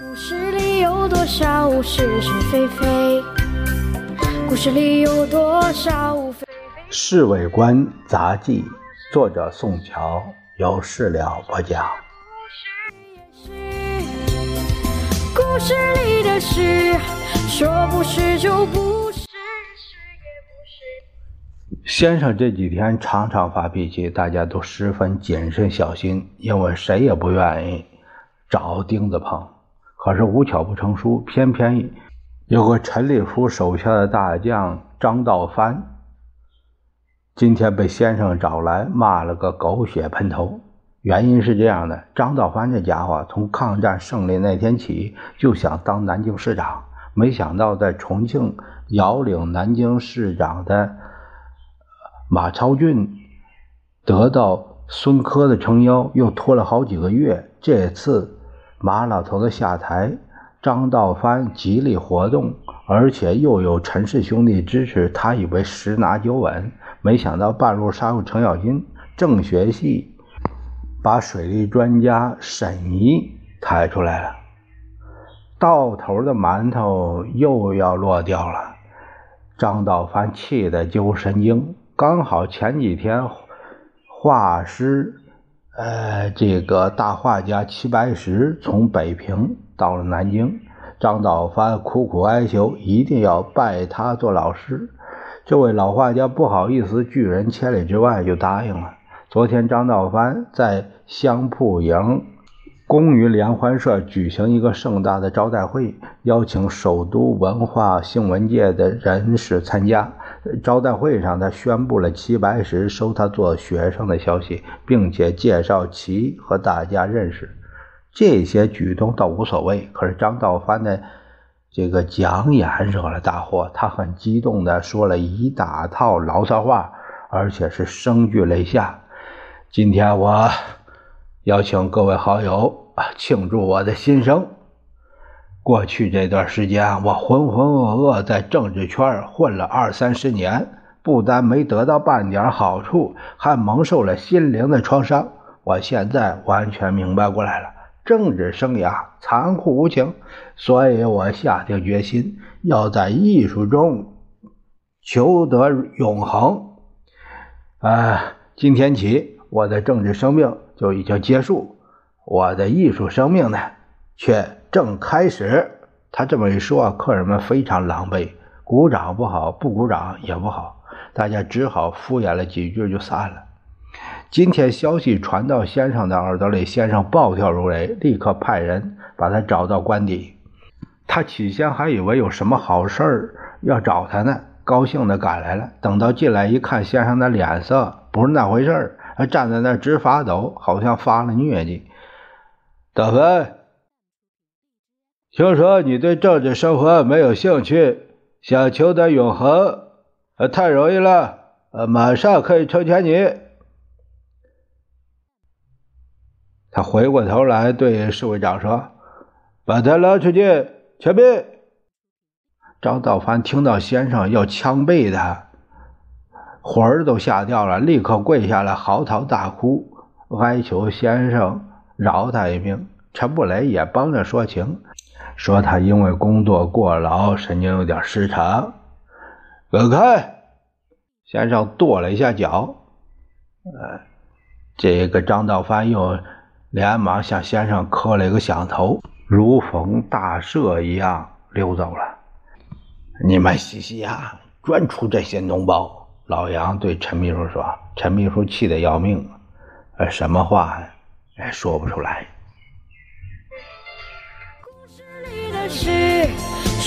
故事里有多少是是非非？故事里有多少非非？《侍卫官杂记》，作者宋乔，有事了播讲。故事里的事，说不是就不是，是也不是。先生这几天常常发脾气，大家都十分谨慎小心，因为谁也不愿意找钉子碰。可是无巧不成书，偏偏有个陈立夫手下的大将张道藩，今天被先生找来骂了个狗血喷头。原因是这样的：张道藩这家伙从抗战胜利那天起就想当南京市长，没想到在重庆遥领南京市长的马超俊得到孙科的撑腰，又拖了好几个月。这次。马老头子下台，张道藩极力活动，而且又有陈氏兄弟支持，他以为十拿九稳。没想到半路杀入程咬金，政学系把水利专家沈怡抬出来了，到头的馒头又要落掉了。张道藩气得揪神经，刚好前几天画师。呃，这个大画家齐白石从北平到了南京，张道藩苦苦哀求，一定要拜他做老师。这位老画家不好意思拒人千里之外，就答应了。昨天，张道藩在香铺营公余联欢社举行一个盛大的招待会，邀请首都文化新闻界的人士参加。招待会上，他宣布了齐白石收他做学生的消息，并且介绍齐和大家认识。这些举动倒无所谓，可是张道藩的这个讲演惹了大祸。他很激动地说了一大套牢骚话，而且是声俱泪下。今天我邀请各位好友庆祝我的新生。过去这段时间，我浑浑噩噩在政治圈混了二三十年，不但没得到半点好处，还蒙受了心灵的创伤。我现在完全明白过来了，政治生涯残酷无情，所以我下定决心要在艺术中求得永恒。啊，今天起，我的政治生命就已经结束，我的艺术生命呢，却。正开始，他这么一说，客人们非常狼狈，鼓掌不好，不鼓掌也不好，大家只好敷衍了几句就散了。今天消息传到先生的耳朵里，先生暴跳如雷，立刻派人把他找到官邸。他起先还以为有什么好事儿要找他呢，高兴的赶来了。等到进来一看，先生的脸色不是那回事儿，站在那直发抖，好像发了疟疾。大芬。听说你对政治生活没有兴趣，想求得永恒，呃，太容易了，呃，马上可以成全你。他回过头来对侍卫长说：“把他拉出去，枪毙。”张道藩听到先生要枪毙他，魂儿都吓掉了，立刻跪下来嚎啕大哭，哀求先生饶他一命。陈布雷也帮着说情。说他因为工作过劳，神经有点失常。滚开！先生跺了一下脚。呃，这个张道藩又连忙向先生磕了一个响头，如逢大赦一样溜走了。你们西西呀，专出这些脓包！老杨对陈秘书说。陈秘书气得要命，呃，什么话也说不出来。